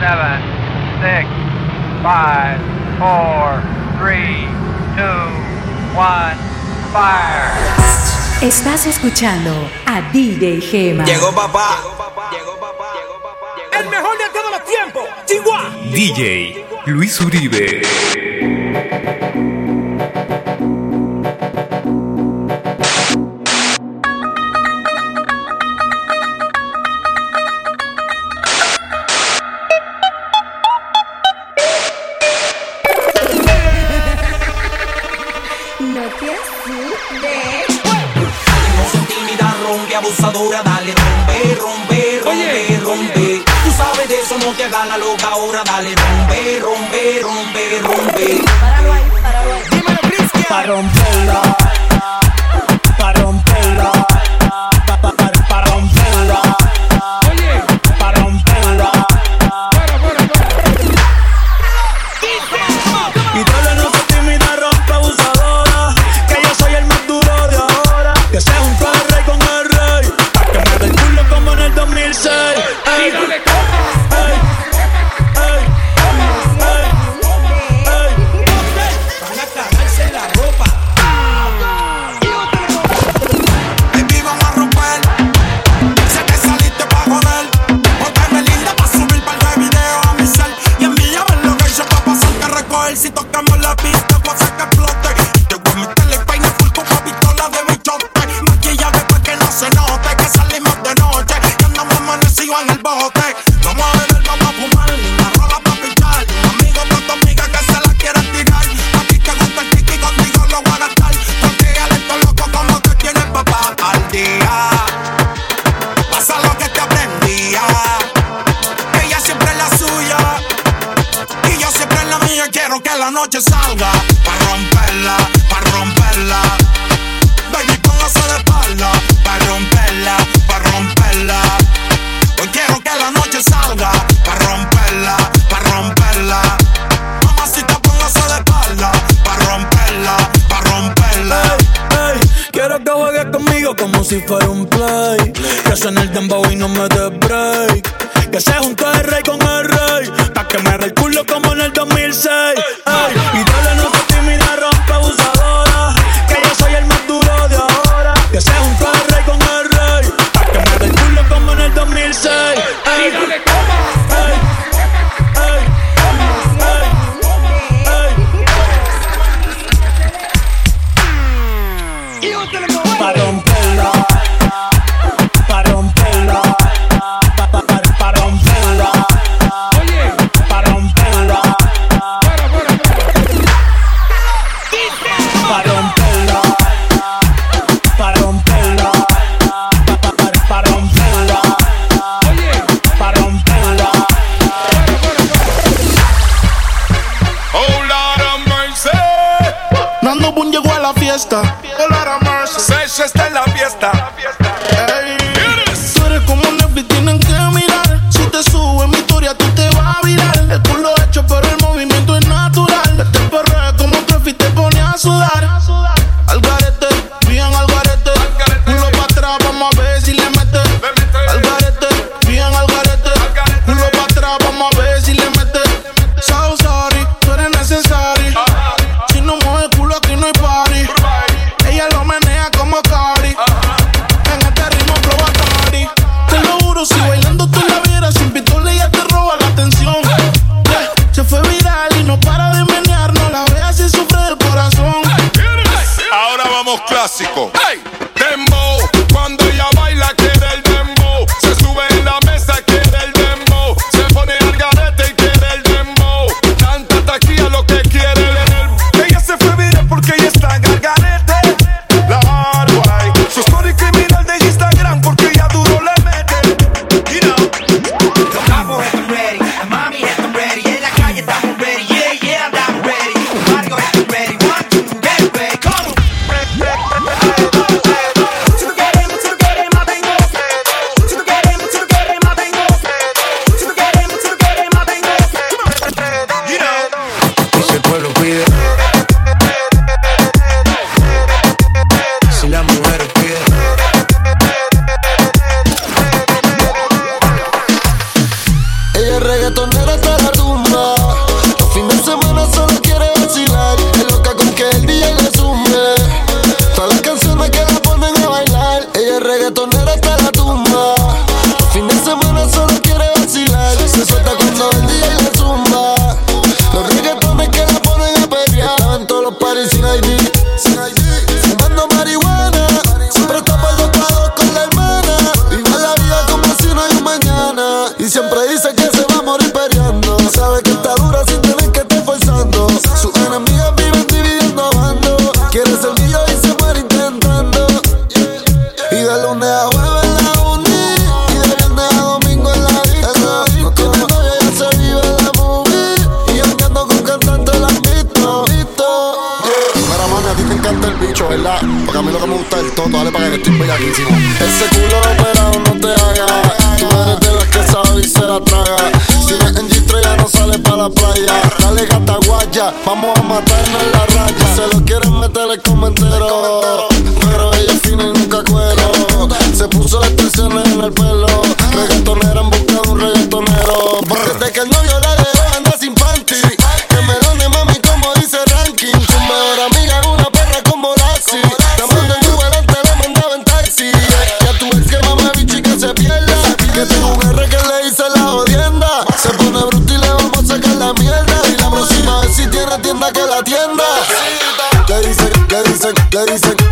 seven, six, five, four, three, two, one, fire. Estás escuchando a DJ Gema. Llegó papá. Llegó papá. Llegó papá. El mejor de todos los tiempos. Chihuahua. DJ Luis Uribe. gana loca ahora, dale, rompe, rompe, rompe, rompe. Páralo romperla. beast, stop, para un play. Que en el dembow Ese culo operado no te haga. Tú eres de las que sabe y se la traga. Si no es en G3 ya no sale para la playa. Dale gata guaya, vamos a matarnos en la raya. Se lo quieren meter el comentero. Pero ella fina y nunca cuero. Se puso expresiones en el pelo.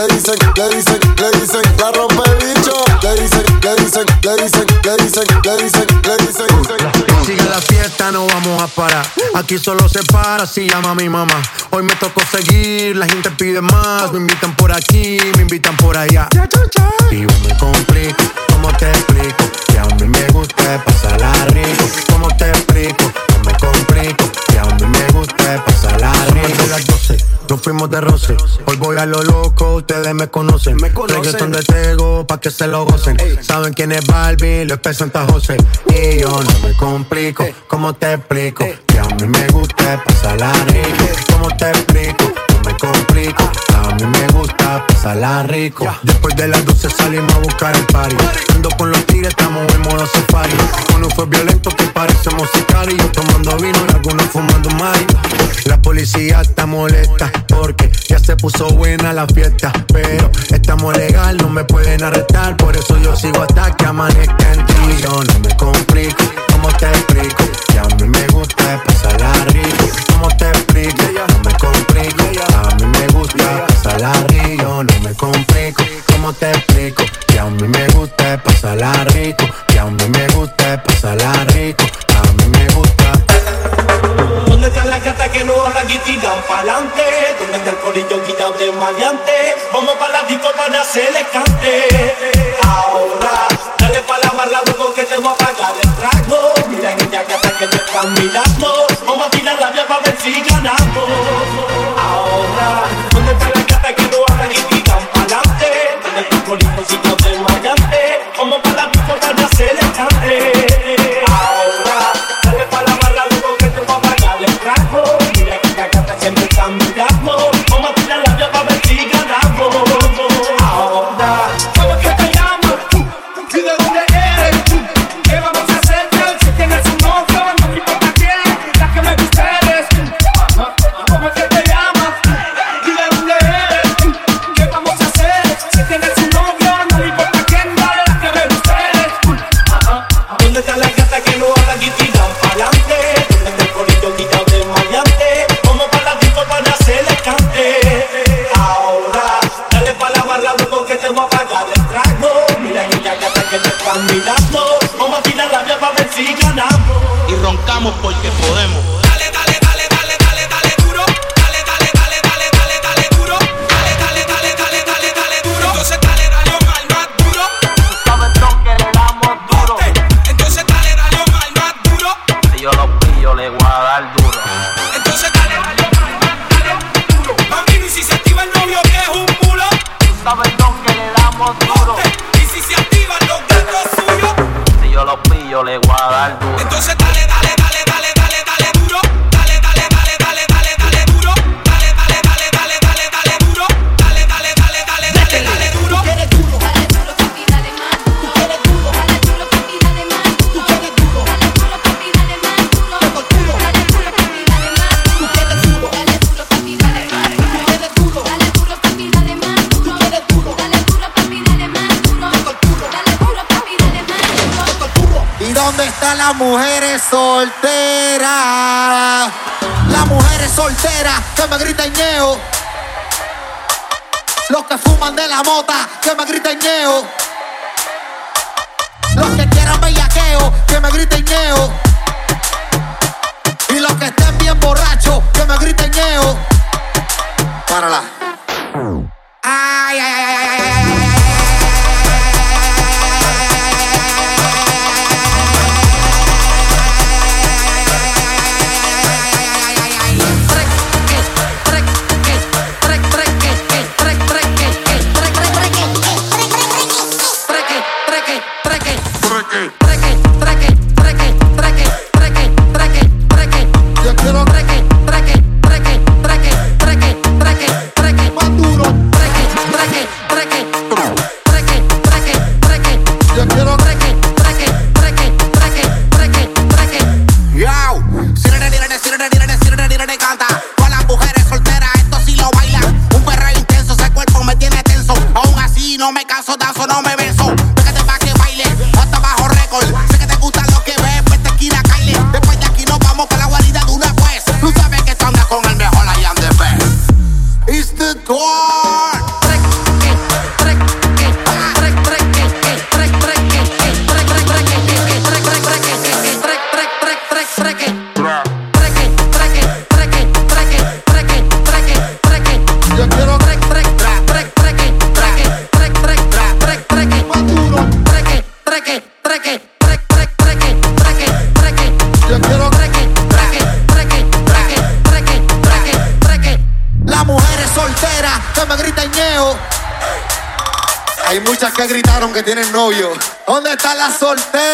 Le dicen, le dicen, le dicen, la rompe bicho. Le dicen, le dicen, le dicen, le dicen, le dicen, le dicen. Sigue la fiesta, no vamos a parar. Aquí solo se para si llama mi mamá. Hoy me tocó seguir, la gente pide más. Me invitan por aquí, me invitan por allá. Y yo me complico, ¿cómo te explico? Que a mí me gusta pasarla rico. ¿Cómo te explico? No me complico. Que a mí me gusta pasarla rico. Las 12, nos fuimos de roce. Hoy voy a lo loco, ustedes me conocen. Me Reggaeton de Tego, pa' que se lo gocen. Saben quién es Barbie, lo es Santa José. Y yo no me complico, ¿cómo te explico? Que a mí me gusta pasarla rico. ¿Cómo te explico? No me complico. A mí me gusta pasarla rico. Después de las 12 salimos a buscar el party. Ando con los tigres, estamos en modo safari. Uno fue violento que parece musical y yo tomando vino y algunos fumando mari. La policía está molesta porque ya se puso buena la fiesta. Pero estamos legal, no me pueden arrestar. Por eso yo sigo hasta que amanezca en ti. Yo no me complico, ¿cómo te explico? Que a mí me gusta pasarla rico. ¿Cómo te explico? Pasarla rico. No me complico. ¿Cómo te explico? Que a mí me gusta pasarla rico. Que a mí me gusta pasarla rico. A mí me gusta. ¿Dónde están las gatas que no hablan y tiran pa'lante? ¿Dónde está el corillo quitado de maleante? Vamos pa' la disco para hacerle cante Ahora, dale pa' la barra luego que te voy a pagar el trago Mira aquella gata que te están mirando Vamos a tirar la vía pa' ver si ganamos Ahora, yo le voy a dar duro. Entonces dale, dale, dale duro Mami, y si se activa el novio que es un mulo Sabes que le damos duro. Y si se activan los gatos suyos Si yo lo pillo, le voy a dar duro. Entonces dale, dale, dale las mujeres solteras. Las mujeres solteras que me gritan ñeo. Los que fuman de la mota que me gritan ñeo. Los que quieran bellaqueo que me griten ñeo. Y los que estén bien borrachos que me griten ñeo. Párala. ay, ay, ay, ay, ay. ay. soltero.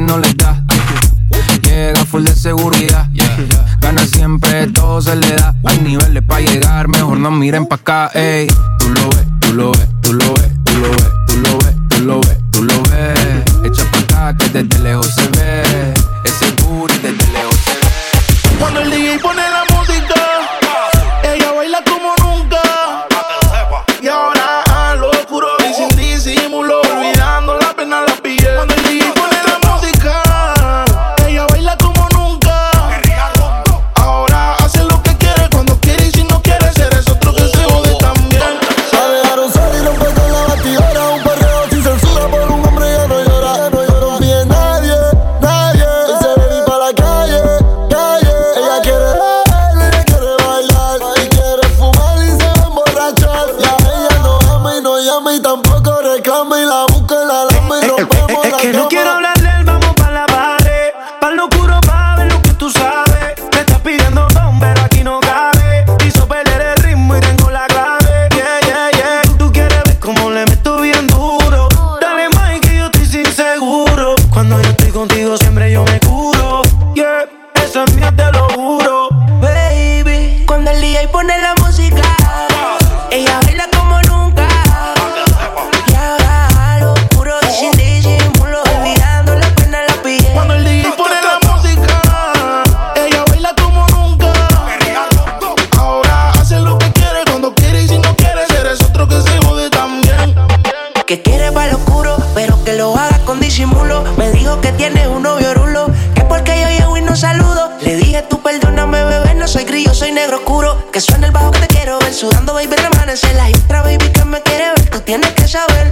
no les da. Llega full de seguridad. Gana siempre, todo se le da. Hay niveles para llegar, mejor no miren pa' acá, ey. Tú lo ves, tú lo ves, tú lo ves, tú lo ves, tú lo ves, tú lo ves, tú lo ves. Echa pa' acá que desde lejos se ve. Que suene el bajo que te quiero ver. Sudando, baby, remanece la hitra, baby, que me quiere ver. Tú tienes que saber.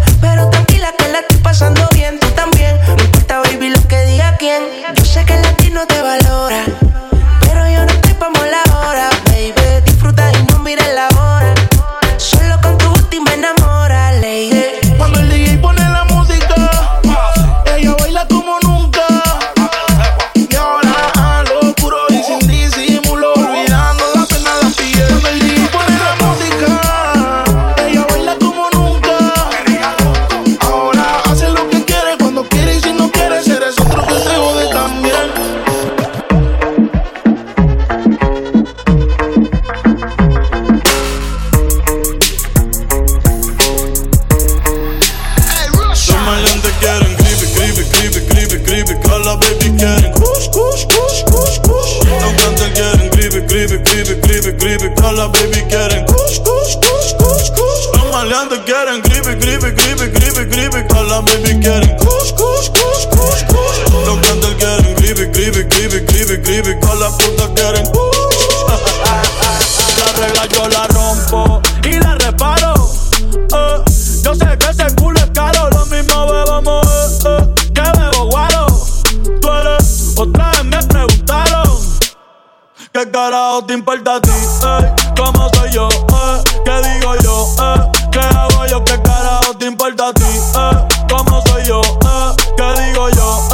carajo te importa a ti? Eh. ¿Cómo soy yo? Ey, ¿Qué digo yo? Ey, ¿Qué hago yo? ¿Qué carajo te importa a ti? ¿Cómo soy yo? ¿Qué digo yo?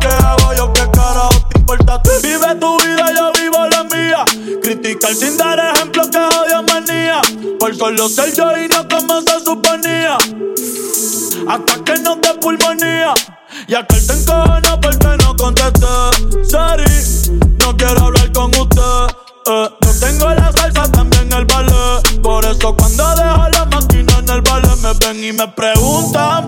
¿Qué hago yo? ¿Qué carajo te importa a ti? Vive tu vida, yo vivo la mía. Criticar sin dar ejemplo que odio manía. Por solo ser yo y no como se suponía. Hasta que no te pulmonía. Y aquel te encojona porque no contesté. y me preguntan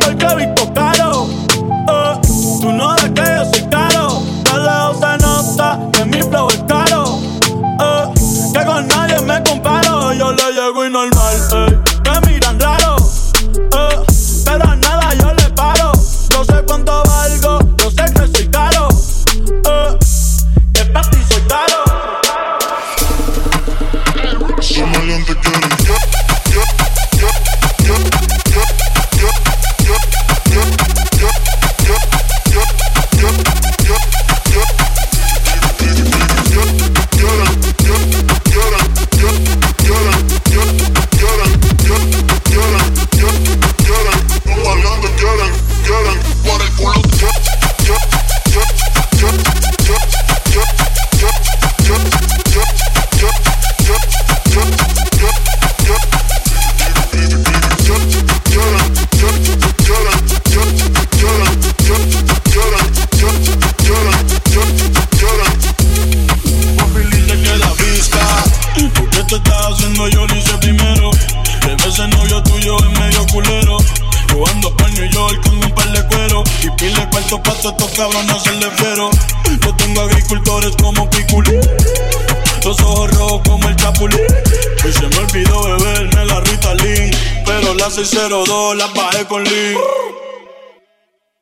yo las bajé con Lee.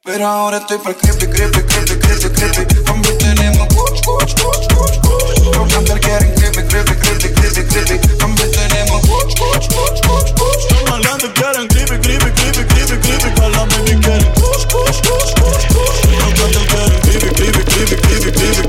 Pero ahora estoy para creepy, creepy, creepy, creepy, creepy. Conmigo tenemos cuch, cuch, cuch, cuch, cuch. Los cantar quieren creepy, creepy, creepy, creepy, creepy. Conmigo tenemos cuch, cuch, cuch, cuch, cuch. Los maleantes quieren creepy, creepy, creepy, creepy, creepy. Con la baby quieren cuch, cuch, cuch, cuch, cuch. Los cantar quieren creepy, creepy, creepy, creepy, creepy.